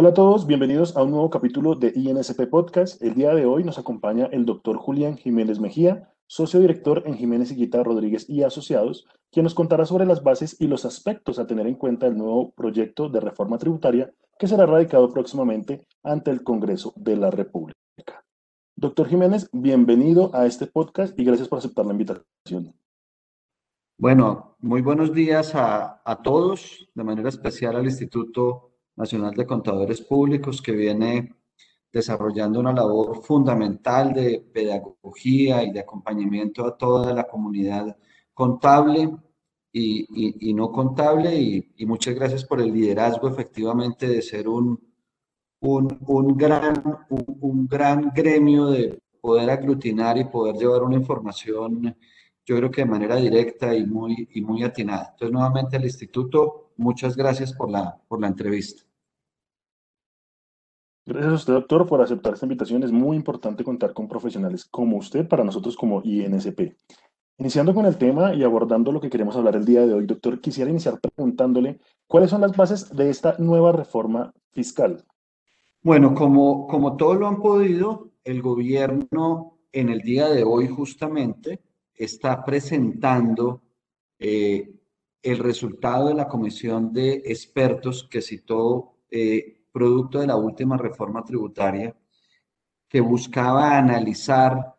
Hola a todos, bienvenidos a un nuevo capítulo de INSP Podcast. El día de hoy nos acompaña el doctor Julián Jiménez Mejía, socio director en Jiménez Guita Rodríguez y Asociados, quien nos contará sobre las bases y los aspectos a tener en cuenta del nuevo proyecto de reforma tributaria que será radicado próximamente ante el Congreso de la República. Doctor Jiménez, bienvenido a este podcast y gracias por aceptar la invitación. Bueno, muy buenos días a, a todos, de manera especial al Instituto Nacional de Contadores Públicos, que viene desarrollando una labor fundamental de pedagogía y de acompañamiento a toda la comunidad contable y, no contable. Y, muchas gracias por el liderazgo efectivamente de ser un, un, gran, un, gran gremio de poder aglutinar y poder llevar una información, yo creo que de manera directa y muy, y muy atinada. Entonces, nuevamente al instituto, muchas gracias por la, por la entrevista. Gracias a usted, doctor, por aceptar esta invitación. Es muy importante contar con profesionales como usted para nosotros como INSP. Iniciando con el tema y abordando lo que queremos hablar el día de hoy, doctor, quisiera iniciar preguntándole cuáles son las bases de esta nueva reforma fiscal. Bueno, como, como todos lo han podido, el gobierno en el día de hoy justamente está presentando eh, el resultado de la comisión de expertos que citó eh, producto de la última reforma tributaria que buscaba analizar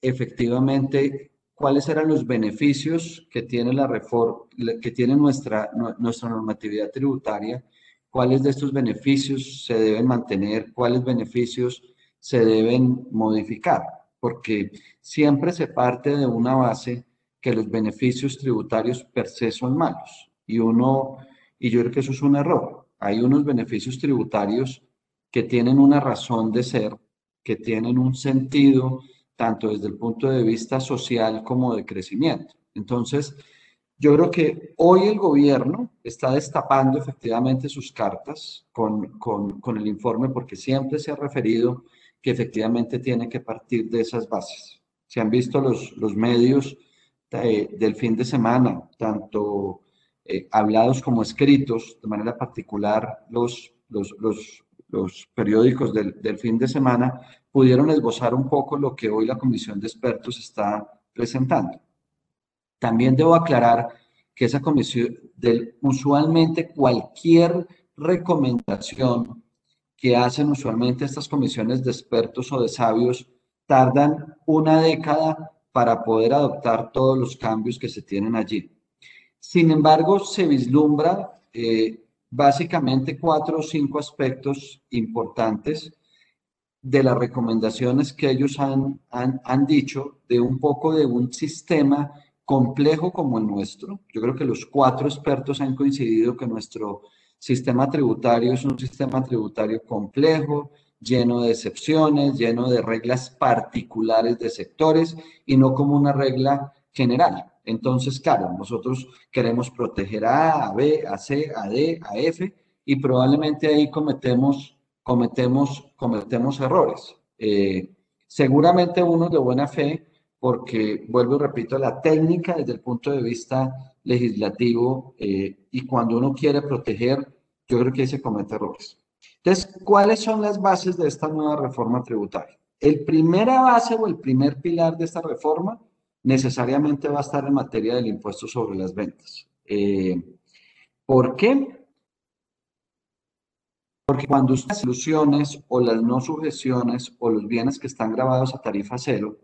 efectivamente cuáles eran los beneficios que tiene la reforma, que tiene nuestra, nuestra normatividad tributaria, cuáles de estos beneficios se deben mantener, cuáles beneficios se deben modificar, porque siempre se parte de una base que los beneficios tributarios per se son malos y uno y yo creo que eso es un error hay unos beneficios tributarios que tienen una razón de ser, que tienen un sentido tanto desde el punto de vista social como de crecimiento. Entonces, yo creo que hoy el gobierno está destapando efectivamente sus cartas con, con, el informe porque siempre se ha referido que efectivamente tiene que partir de esas bases. Se han visto los, los medios eh, del fin de semana, tanto eh, hablados como escritos, de manera particular los, los, los, periódicos del, fin de semana, pudieron esbozar un poco lo que hoy la comisión de expertos está presentando. También debo aclarar que esa comisión, usualmente cualquier recomendación que hacen usualmente estas comisiones de expertos o de sabios, tardan una década para poder adoptar todos los cambios que se tienen allí. Sin embargo, se vislumbra eh, básicamente cuatro o cinco aspectos importantes de las recomendaciones que ellos han, han, dicho de un poco de un sistema complejo como el nuestro. Yo creo que los cuatro expertos han coincidido que nuestro sistema tributario es un sistema tributario complejo, lleno de excepciones, lleno de reglas particulares de sectores y no como una regla general. Entonces, claro, nosotros queremos proteger a A, B, a C, a D, a F y probablemente ahí cometemos, cometemos, cometemos errores. Eh, seguramente uno de buena fe, porque vuelvo y repito, la técnica desde el punto de vista legislativo eh, y cuando uno quiere proteger, yo creo que ahí se comete errores. Entonces, ¿cuáles son las bases de esta nueva reforma tributaria? El primera base o el primer pilar de esta reforma necesariamente va a estar en materia del impuesto sobre las ventas. Eh, ¿Por qué? Porque cuando las soluciones o las no sujeciones o los bienes que están grabados a tarifa cero,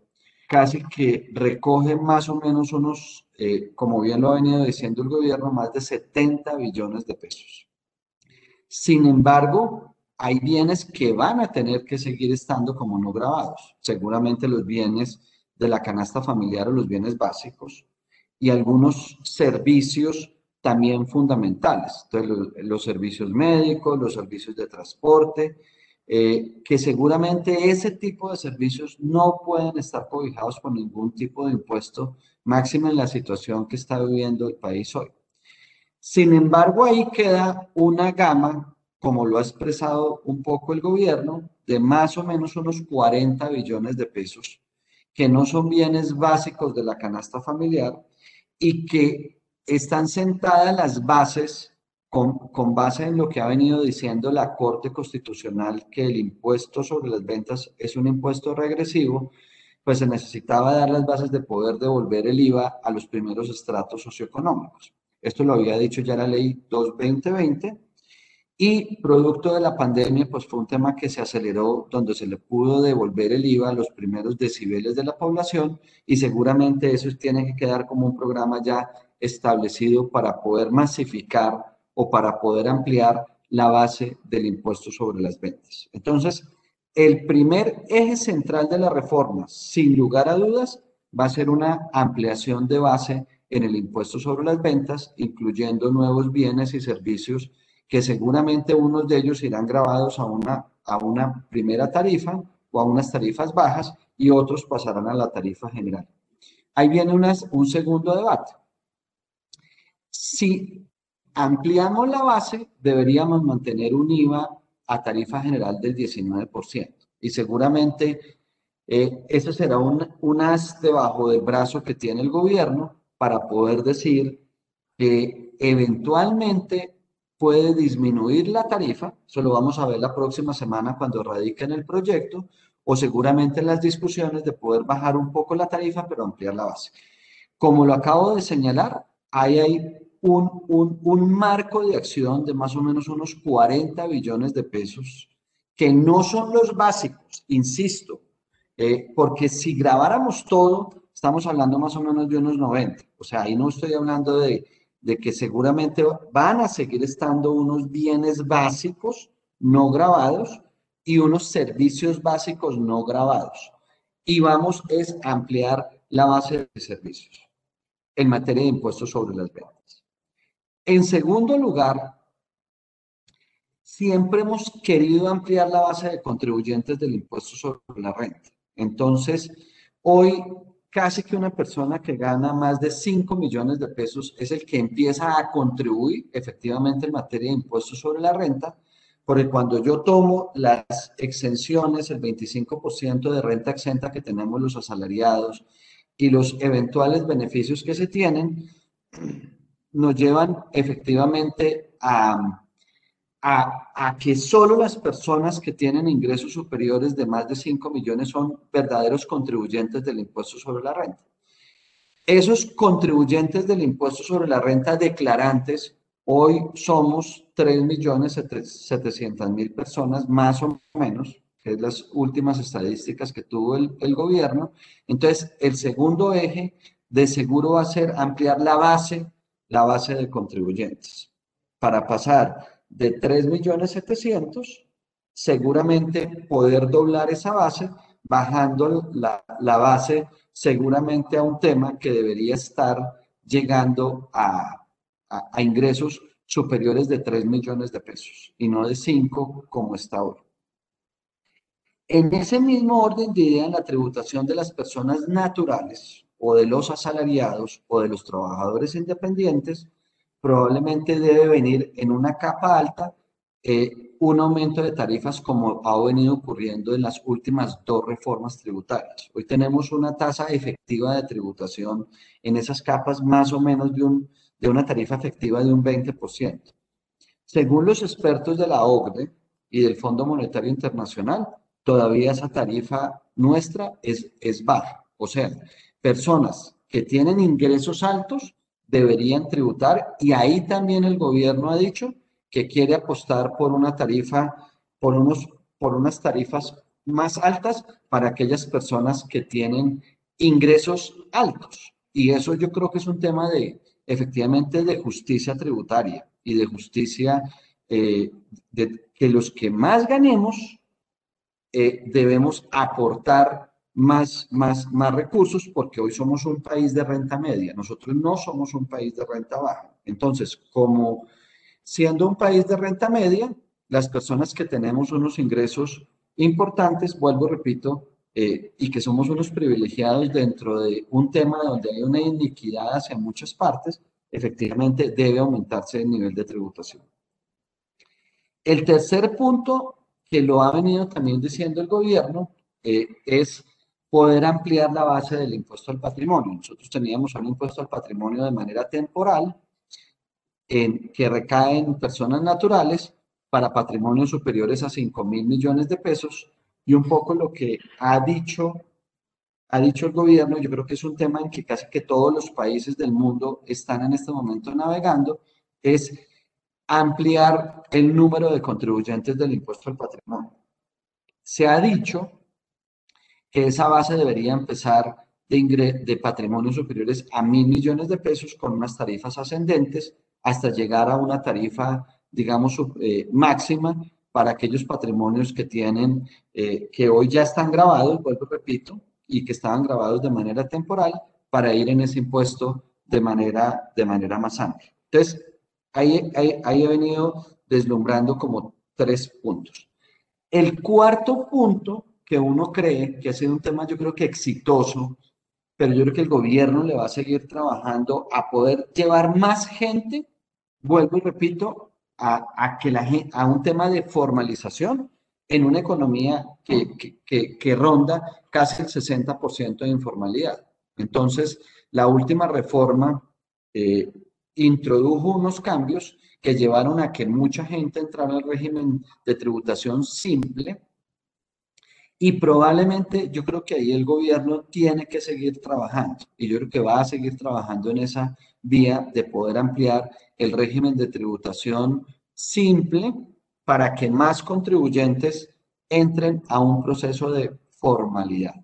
casi que recogen más o menos unos, eh, como bien lo ha venido diciendo el gobierno, más de 70 billones de pesos. Sin embargo, hay bienes que van a tener que seguir estando como no grabados. Seguramente los bienes de la canasta familiar o los bienes básicos y algunos servicios también fundamentales. Los, servicios médicos, los servicios de transporte, eh, que seguramente ese tipo de servicios no pueden estar cobijados por ningún tipo de impuesto, máximo en la situación que está viviendo el país hoy. Sin embargo, ahí queda una gama, como lo ha expresado un poco el gobierno, de más o menos unos 40 billones de pesos que no son bienes básicos de la canasta familiar y que están sentadas las bases con, base en lo que ha venido diciendo la Corte Constitucional, que el impuesto sobre las ventas es un impuesto regresivo, pues se necesitaba dar las bases de poder devolver el IVA a los primeros estratos socioeconómicos. Esto lo había dicho ya la ley 22020 y producto de la pandemia, pues fue un tema que se aceleró donde se le pudo devolver el IVA a los primeros decibeles de la población y seguramente eso tiene que quedar como un programa ya establecido para poder masificar o para poder ampliar la base del impuesto sobre las ventas. Entonces, el primer eje central de la reforma, sin lugar a dudas, va a ser una ampliación de base en el impuesto sobre las ventas, incluyendo nuevos bienes y servicios que seguramente unos de ellos irán grabados a una, a una primera tarifa o a unas tarifas bajas y otros pasarán a la tarifa general. Ahí viene un segundo debate. Si ampliamos la base, deberíamos mantener un IVA a tarifa general del 19%. Y seguramente eh, eso será un, un as debajo del brazo que tiene el gobierno para poder decir que eventualmente puede disminuir la tarifa, eso lo vamos a ver la próxima semana cuando radiquen el proyecto, o seguramente en las discusiones de poder bajar un poco la tarifa, pero ampliar la base. Como lo acabo de señalar, hay ahí un, un, marco de acción de más o menos unos 40 billones de pesos, que no son los básicos, insisto, eh, porque si grabáramos todo, estamos hablando más o menos de unos 90. O sea, ahí no estoy hablando de, de que seguramente van a seguir estando unos bienes básicos no grabados y unos servicios básicos no grabados. Y vamos es ampliar la base de servicios en materia de impuestos sobre las ventas. En segundo lugar, siempre hemos querido ampliar la base de contribuyentes del impuesto sobre la renta. Entonces, hoy casi que una persona que gana más de 5 millones de pesos es el que empieza a contribuir efectivamente en materia de impuestos sobre la renta, porque cuando yo tomo las exenciones, el 25% de renta exenta que tenemos los asalariados y los eventuales beneficios que se tienen, nos llevan efectivamente a, a, que solo las personas que tienen ingresos superiores de más de 5 millones son verdaderos contribuyentes del impuesto sobre la renta. Esos contribuyentes del impuesto sobre la renta declarantes, hoy somos 3 millones 700 mil personas, más o menos, que es las últimas estadísticas que tuvo el, el gobierno. Entonces, el segundo eje de seguro va a ser ampliar la base la base de contribuyentes. Para pasar de 3.700.000, seguramente poder doblar esa base, bajando la, base seguramente a un tema que debería estar llegando a, a, ingresos superiores de 3 millones de pesos y no de 5 como está ahora. En ese mismo orden de idea, la tributación de las personas naturales, o de los asalariados o de los trabajadores independientes, probablemente debe venir en una capa alta eh, un aumento de tarifas como ha venido ocurriendo en las últimas dos reformas tributarias. Hoy tenemos una tasa efectiva de tributación en esas capas más o menos de, un, de una tarifa efectiva de un 20%. Según los expertos de la OCDE y del Fondo Monetario Internacional, todavía esa tarifa nuestra es, es baja. O sea, personas que tienen ingresos altos deberían tributar y ahí también el gobierno ha dicho que quiere apostar por una tarifa, por, unos, por unas tarifas más altas para aquellas personas que tienen ingresos altos. Y eso yo creo que es un tema de, efectivamente, de justicia tributaria y de justicia eh, de que los que más ganemos eh, debemos aportar más, más, más recursos porque hoy somos un país de renta media, nosotros no somos un país de renta baja. Entonces, como siendo un país de renta media, las personas que tenemos unos ingresos importantes, vuelvo, repito, eh, y que somos unos privilegiados dentro de un tema donde hay una iniquidad hacia muchas partes, efectivamente debe aumentarse el nivel de tributación. El tercer punto que lo ha venido también diciendo el gobierno eh, es poder ampliar la base del impuesto al patrimonio. Nosotros teníamos un impuesto al patrimonio de manera temporal en, que recaen en personas naturales para patrimonios superiores a 5 mil millones de pesos y un poco lo que ha dicho, ha dicho el gobierno, yo creo que es un tema en que casi que todos los países del mundo están en este momento navegando, es ampliar el número de contribuyentes del impuesto al patrimonio. Se ha dicho esa base debería empezar de, de patrimonios superiores a mil millones de pesos con unas tarifas ascendentes hasta llegar a una tarifa, digamos, eh, máxima para aquellos patrimonios que tienen, eh, que hoy ya están grabados, vuelvo repito, y que estaban grabados de manera temporal para ir en ese impuesto de manera, de manera más amplia. Entonces, ahí, ahí, ahí he venido deslumbrando como tres puntos. El cuarto punto que uno cree que ha sido un tema yo creo que exitoso, pero yo creo que el gobierno le va a seguir trabajando a poder llevar más gente, vuelvo y repito, a, a que la, a un tema de formalización en una economía que, que, que, ronda casi el 60% de informalidad. Entonces, la última reforma eh, introdujo unos cambios que llevaron a que mucha gente entrara al régimen de tributación simple, y probablemente yo creo que ahí el gobierno tiene que seguir trabajando y yo creo que va a seguir trabajando en esa vía de poder ampliar el régimen de tributación simple para que más contribuyentes entren a un proceso de formalidad.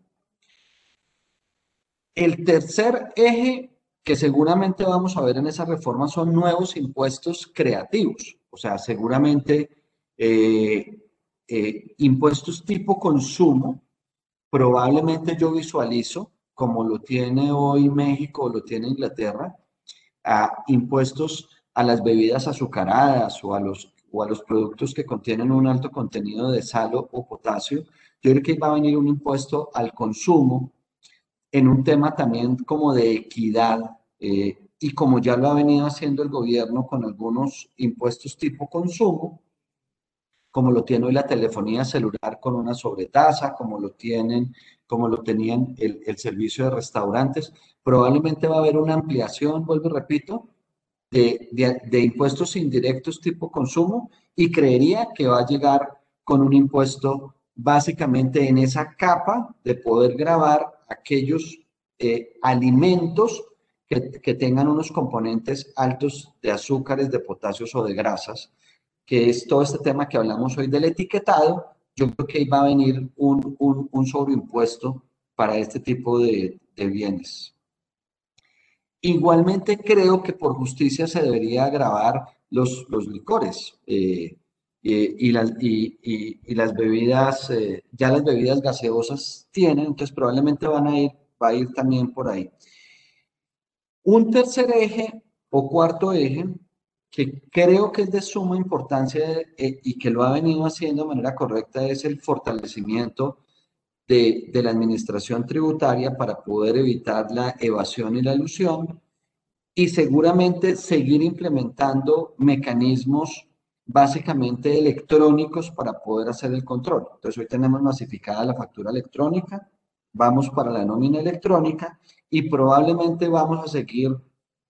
El tercer eje que seguramente vamos a ver en esa reforma son nuevos impuestos creativos. O sea, seguramente eh, eh, impuestos tipo consumo, probablemente yo visualizo, como lo tiene hoy México o lo tiene Inglaterra, a impuestos a las bebidas azucaradas o a los, o a los productos que contienen un alto contenido de sal o potasio. Yo creo que va a venir un impuesto al consumo en un tema también como de equidad eh, y como ya lo ha venido haciendo el gobierno con algunos impuestos tipo consumo, como lo tiene hoy la telefonía celular con una sobretasa, como lo tienen, como lo tenían el, el servicio de restaurantes. Probablemente va a haber una ampliación, vuelvo y repito, de, de, de, impuestos indirectos tipo consumo y creería que va a llegar con un impuesto básicamente en esa capa de poder grabar aquellos eh, alimentos que, que tengan unos componentes altos de azúcares, de potasios o de grasas, que es todo este tema que hablamos hoy del etiquetado, yo creo que ahí va a venir un, un, un sobreimpuesto para este tipo de, de, bienes. Igualmente creo que por justicia se debería agravar los, los licores eh, y, y, las, y, y, las bebidas, eh, ya las bebidas gaseosas tienen, entonces probablemente van a ir, va a ir también por ahí. Un tercer eje o cuarto eje que creo que es de suma importancia eh, y que lo ha venido haciendo de manera correcta es el fortalecimiento de, de, la administración tributaria para poder evitar la evasión y la ilusión y seguramente seguir implementando mecanismos básicamente electrónicos para poder hacer el control. Entonces hoy tenemos masificada la factura electrónica, vamos para la nómina electrónica y probablemente vamos a seguir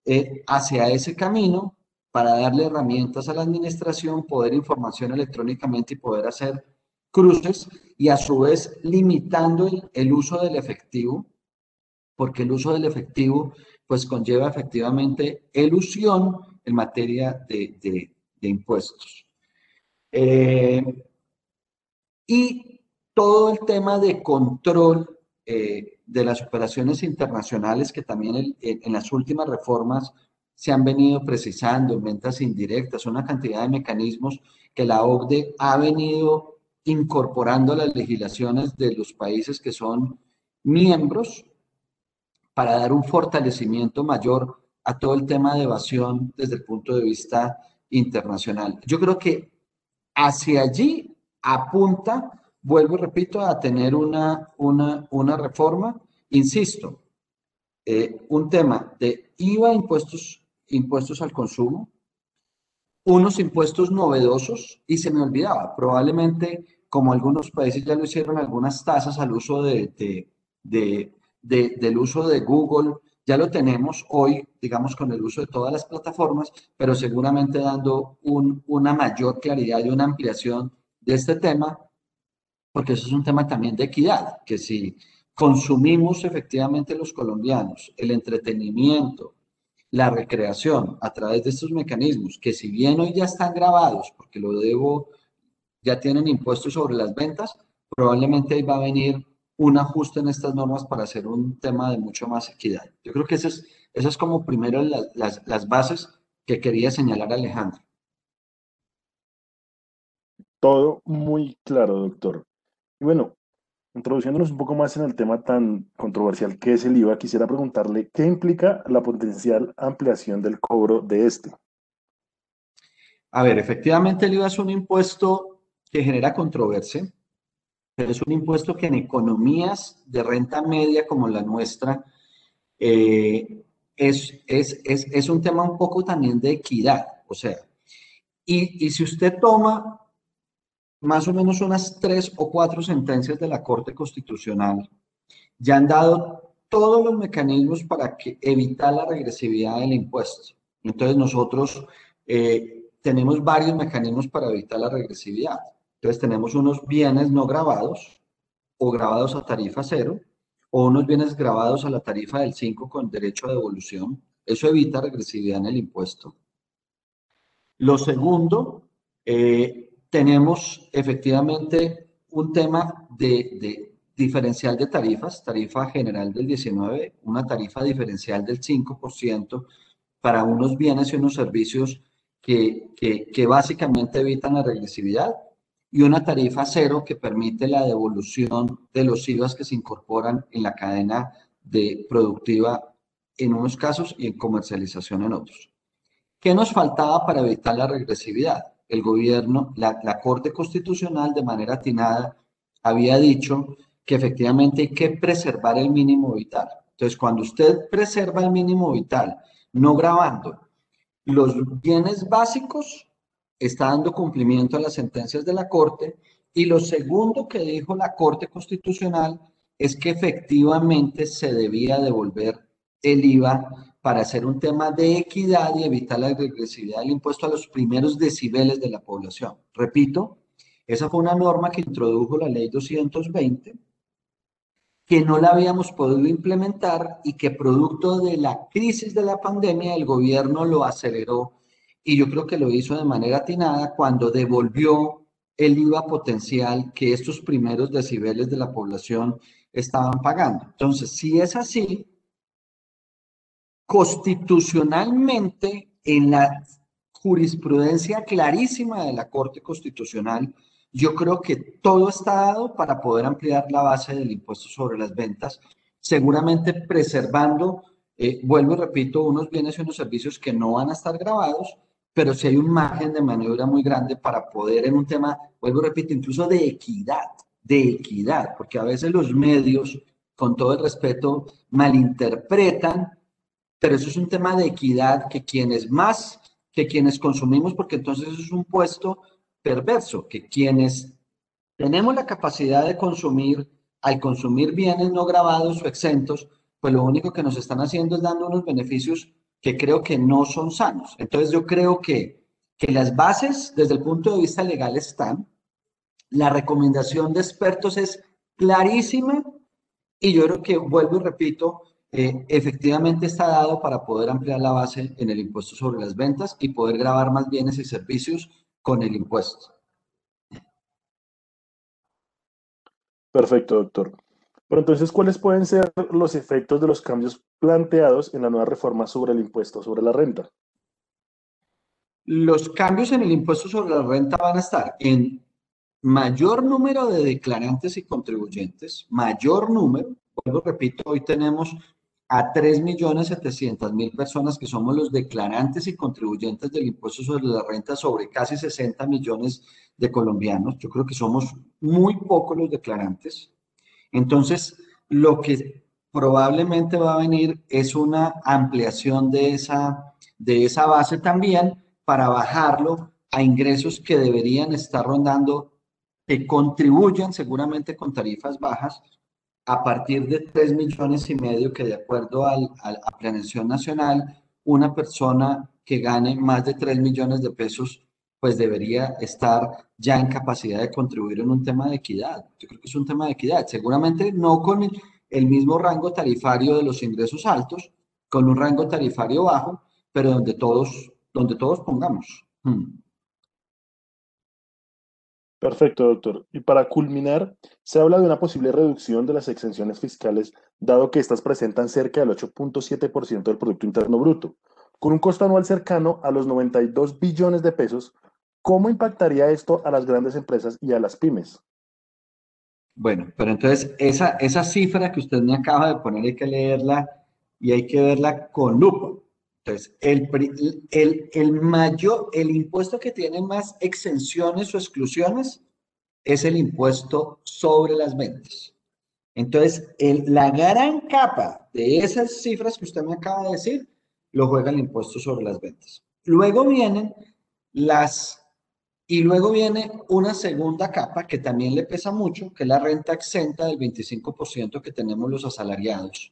eh, hacia ese camino para darle herramientas a la administración, poder información electrónicamente y poder hacer cruces y a su vez limitando el, uso del efectivo, porque el uso del efectivo pues conlleva efectivamente elusión en materia de, de, impuestos. Eh, y todo el tema de control eh, de las operaciones internacionales que también en las últimas reformas se han venido precisando en ventas indirectas, una cantidad de mecanismos que la OCDE ha venido incorporando a las legislaciones de los países que son miembros para dar un fortalecimiento mayor a todo el tema de evasión desde el punto de vista internacional. Yo creo que hacia allí apunta, vuelvo y repito, a tener una, una, una reforma, insisto, eh, un tema de IVA, impuestos impuestos al consumo, unos impuestos novedosos y se me olvidaba, probablemente como algunos países ya lo hicieron, algunas tasas al uso de, de, de, del uso de Google Ya lo tenemos hoy, digamos, con el uso de todas las plataformas, pero seguramente dando una mayor claridad y una ampliación de este tema, porque eso es un tema también de equidad, que si consumimos efectivamente los colombianos el entretenimiento, la recreación a través de estos mecanismos, que si bien hoy ya están grabados, porque lo debo, ya tienen impuestos sobre las ventas, probablemente ahí va a venir un ajuste en estas normas para hacer un tema de mucho más equidad. Yo creo que esas es, es como primero las, las bases que quería señalar Alejandro. Todo muy claro, doctor. Y bueno, introduciéndonos un poco más en el tema tan controversial que es el IVA, quisiera preguntarle qué implica la potencial ampliación del cobro de este. A ver, efectivamente el IVA es un impuesto que genera controversia pero es un impuesto que en economías de renta media como la nuestra eh, es, es, es, es, un tema un poco también de equidad. O sea, y, y si usted toma más o menos unas tres o cuatro sentencias de la Corte Constitucional, ya han dado todos los mecanismos para que evitar la regresividad del impuesto. Entonces nosotros eh, tenemos varios mecanismos para evitar la regresividad. Entonces tenemos unos bienes no grabados o grabados a tarifa cero o unos bienes grabados a la tarifa del 5 con derecho a devolución. Eso evita regresividad en el impuesto. Lo segundo, eh, tenemos efectivamente un tema de, diferencial de tarifas, tarifa general del 19, una tarifa diferencial del 5% para unos bienes y unos servicios que, que, que básicamente evitan la regresividad y una tarifa cero que permite la devolución de los IVAs que se incorporan en la cadena de productiva en unos casos y en comercialización en otros. ¿Qué nos faltaba para evitar la regresividad? El gobierno, la, Corte Constitucional de manera atinada había dicho que efectivamente hay que preservar el mínimo vital. Entonces, cuando usted preserva el mínimo vital, no grabando los bienes básicos, está dando cumplimiento a las sentencias de la Corte. Y lo segundo que dijo la Corte Constitucional es que efectivamente se debía devolver el IVA para hacer un tema de equidad y evitar la regresividad del impuesto a los primeros decibeles de la población. Repito, esa fue una norma que introdujo la ley 220, que no la habíamos podido implementar y que producto de la crisis de la pandemia el gobierno lo aceleró y yo creo que lo hizo de manera atinada cuando devolvió el IVA potencial que estos primeros decibeles de la población estaban pagando. Entonces, si es así, constitucionalmente, en la jurisprudencia clarísima de la Corte Constitucional, yo creo que todo está dado para poder ampliar la base del impuesto sobre las ventas, seguramente preservando, eh, vuelvo y repito, unos bienes y unos servicios que no van a estar grabados, pero si hay un margen de maniobra muy grande para poder en un tema, vuelvo y repito, incluso de equidad, de equidad, porque a veces los medios, con todo el respeto, malinterpretan, pero eso es un tema de equidad que quienes más, que quienes consumimos, porque entonces es un puesto perverso, que quienes tenemos la capacidad de consumir, al consumir bienes no grabados o exentos, pues lo único que nos están haciendo es dando unos beneficios que creo que no son sanos. Entonces yo creo que, que las bases desde el punto de vista legal están, la recomendación de expertos es clarísima y yo creo que, vuelvo y repito, eh, efectivamente está dado para poder ampliar la base en el impuesto sobre las ventas y poder grabar más bienes y servicios con el impuesto. Perfecto, doctor. Pero entonces, ¿cuáles pueden ser los efectos de los cambios planteados en la nueva reforma sobre el impuesto sobre la renta? Los cambios en el impuesto sobre la renta van a estar en mayor número de declarantes y contribuyentes, mayor número, vuelvo, repito, hoy tenemos a 3.700.000 personas que somos los declarantes y contribuyentes del impuesto sobre la renta sobre casi 60 millones de colombianos. Yo creo que somos muy pocos los declarantes. Entonces, lo que probablemente va a venir es una ampliación de esa, de esa base también para bajarlo a ingresos que deberían estar rondando, que contribuyan seguramente con tarifas bajas a partir de 3 millones y medio que de acuerdo al, a la planeación nacional, una persona que gane más de 3 millones de pesos, pues debería estar ya en capacidad de contribuir en un tema de equidad. Yo creo que es un tema de equidad. Seguramente no con el, mismo rango tarifario de los ingresos altos, con un rango tarifario bajo, pero donde todos, donde todos pongamos. Hmm. Perfecto, doctor. Y para culminar, se habla de una posible reducción de las exenciones fiscales, dado que estas presentan cerca del 8.7% del Producto Interno Bruto, con un costo anual cercano a los 92 billones de pesos. ¿Cómo impactaría esto a las grandes empresas y a las pymes? Bueno, pero entonces esa, esa cifra que usted me acaba de poner hay que leerla y hay que verla con lupa. Entonces, el, el, el mayor, el impuesto que tiene más exenciones o exclusiones es el impuesto sobre las ventas. Entonces, la gran capa de esas cifras que usted me acaba de decir, lo juega el impuesto sobre las ventas. Luego vienen las, y luego viene una segunda capa que también le pesa mucho, que es la renta exenta del 25% que tenemos los asalariados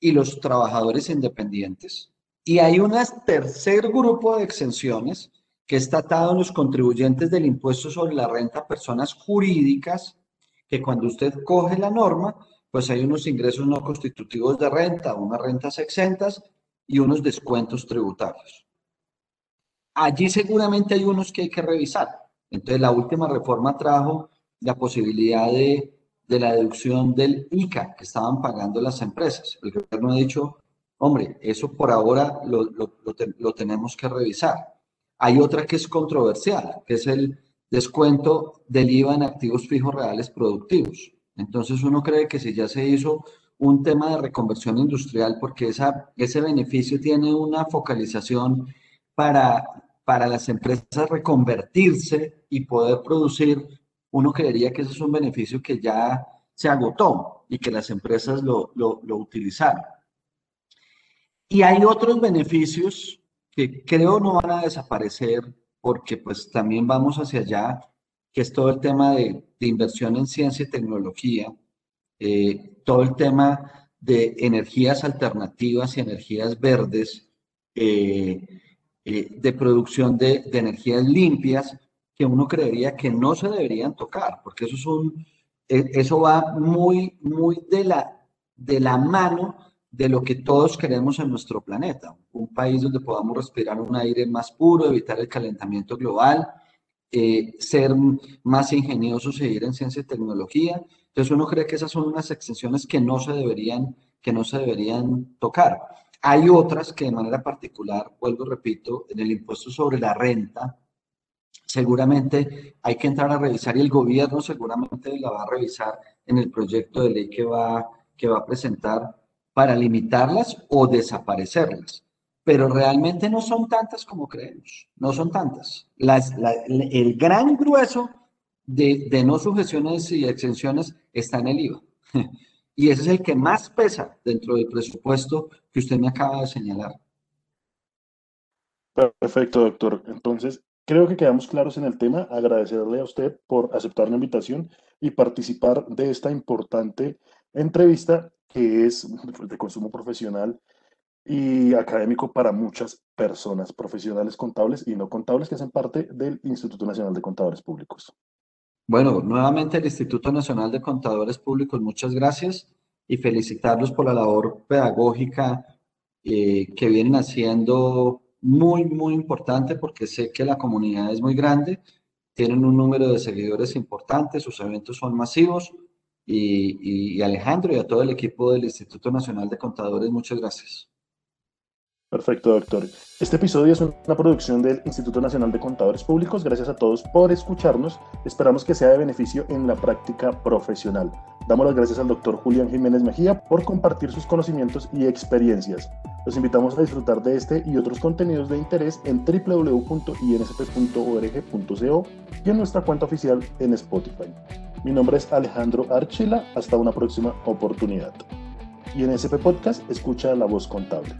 y los trabajadores independientes. Y hay un tercer grupo de exenciones que está atado en los contribuyentes del impuesto sobre la renta personas jurídicas, que cuando usted coge la norma, pues hay unos ingresos no constitutivos de renta, unas rentas exentas y unos descuentos tributarios. Allí seguramente hay unos que hay que revisar. Entonces la última reforma trajo la posibilidad de, de la deducción del ICA que estaban pagando las empresas. El gobierno ha dicho, Hombre, eso por ahora lo, tenemos que revisar. Hay otra que es controversial, que es el descuento del IVA en activos fijos reales productivos. Entonces uno cree que si ya se hizo un tema de reconversión industrial, porque esa, ese beneficio tiene una focalización para, para las empresas reconvertirse y poder producir, uno creería que ese es un beneficio que ya se agotó y que las empresas lo, lo, lo utilizaron. Y hay otros beneficios que creo no van a desaparecer porque pues también vamos hacia allá, que es todo el tema de, inversión en ciencia y tecnología, eh, todo el tema de energías alternativas y energías verdes, eh, eh, de producción de, energías limpias, que uno creería que no se deberían tocar, porque eso, es un, eso va muy, muy de la, de la mano de lo que todos queremos en nuestro planeta, un país donde podamos respirar un aire más puro, evitar el calentamiento global, eh, ser más ingeniosos e ir en ciencia y tecnología. Entonces uno cree que esas son unas exenciones que no se deberían, que no se deberían tocar. Hay otras que de manera particular, vuelvo repito, en el impuesto sobre la renta, seguramente hay que entrar a revisar y el gobierno seguramente la va a revisar en el proyecto de ley que va, que va a presentar para limitarlas o desaparecerlas. Pero realmente no son tantas como creemos, no son tantas. El gran grueso de, de no sujeciones y exenciones está en el IVA. Y ese es el que más pesa dentro del presupuesto que usted me acaba de señalar. Perfecto, doctor. Entonces, creo que quedamos claros en el tema. Agradecerle a usted por aceptar la invitación y participar de esta importante entrevista que es de consumo profesional y académico para muchas personas, profesionales contables y no contables que hacen parte del Instituto Nacional de Contadores Públicos. Bueno, nuevamente el Instituto Nacional de Contadores Públicos, muchas gracias y felicitarlos por la labor pedagógica eh, que vienen haciendo muy, muy importante porque sé que la comunidad es muy grande, tienen un número de seguidores importante, sus eventos son masivos y, Alejandro y a todo el equipo del Instituto Nacional de Contadores, muchas gracias. Perfecto, doctor. Este episodio es una producción del Instituto Nacional de Contadores Públicos. Gracias a todos por escucharnos. Esperamos que sea de beneficio en la práctica profesional. Damos las gracias al doctor Julián Jiménez Mejía por compartir sus conocimientos y experiencias. Los invitamos a disfrutar de este y otros contenidos de interés en www.insp.org.co y en nuestra cuenta oficial en Spotify. Mi nombre es Alejandro Archila, hasta una próxima oportunidad. Y en SP Podcast escucha La Voz Contable.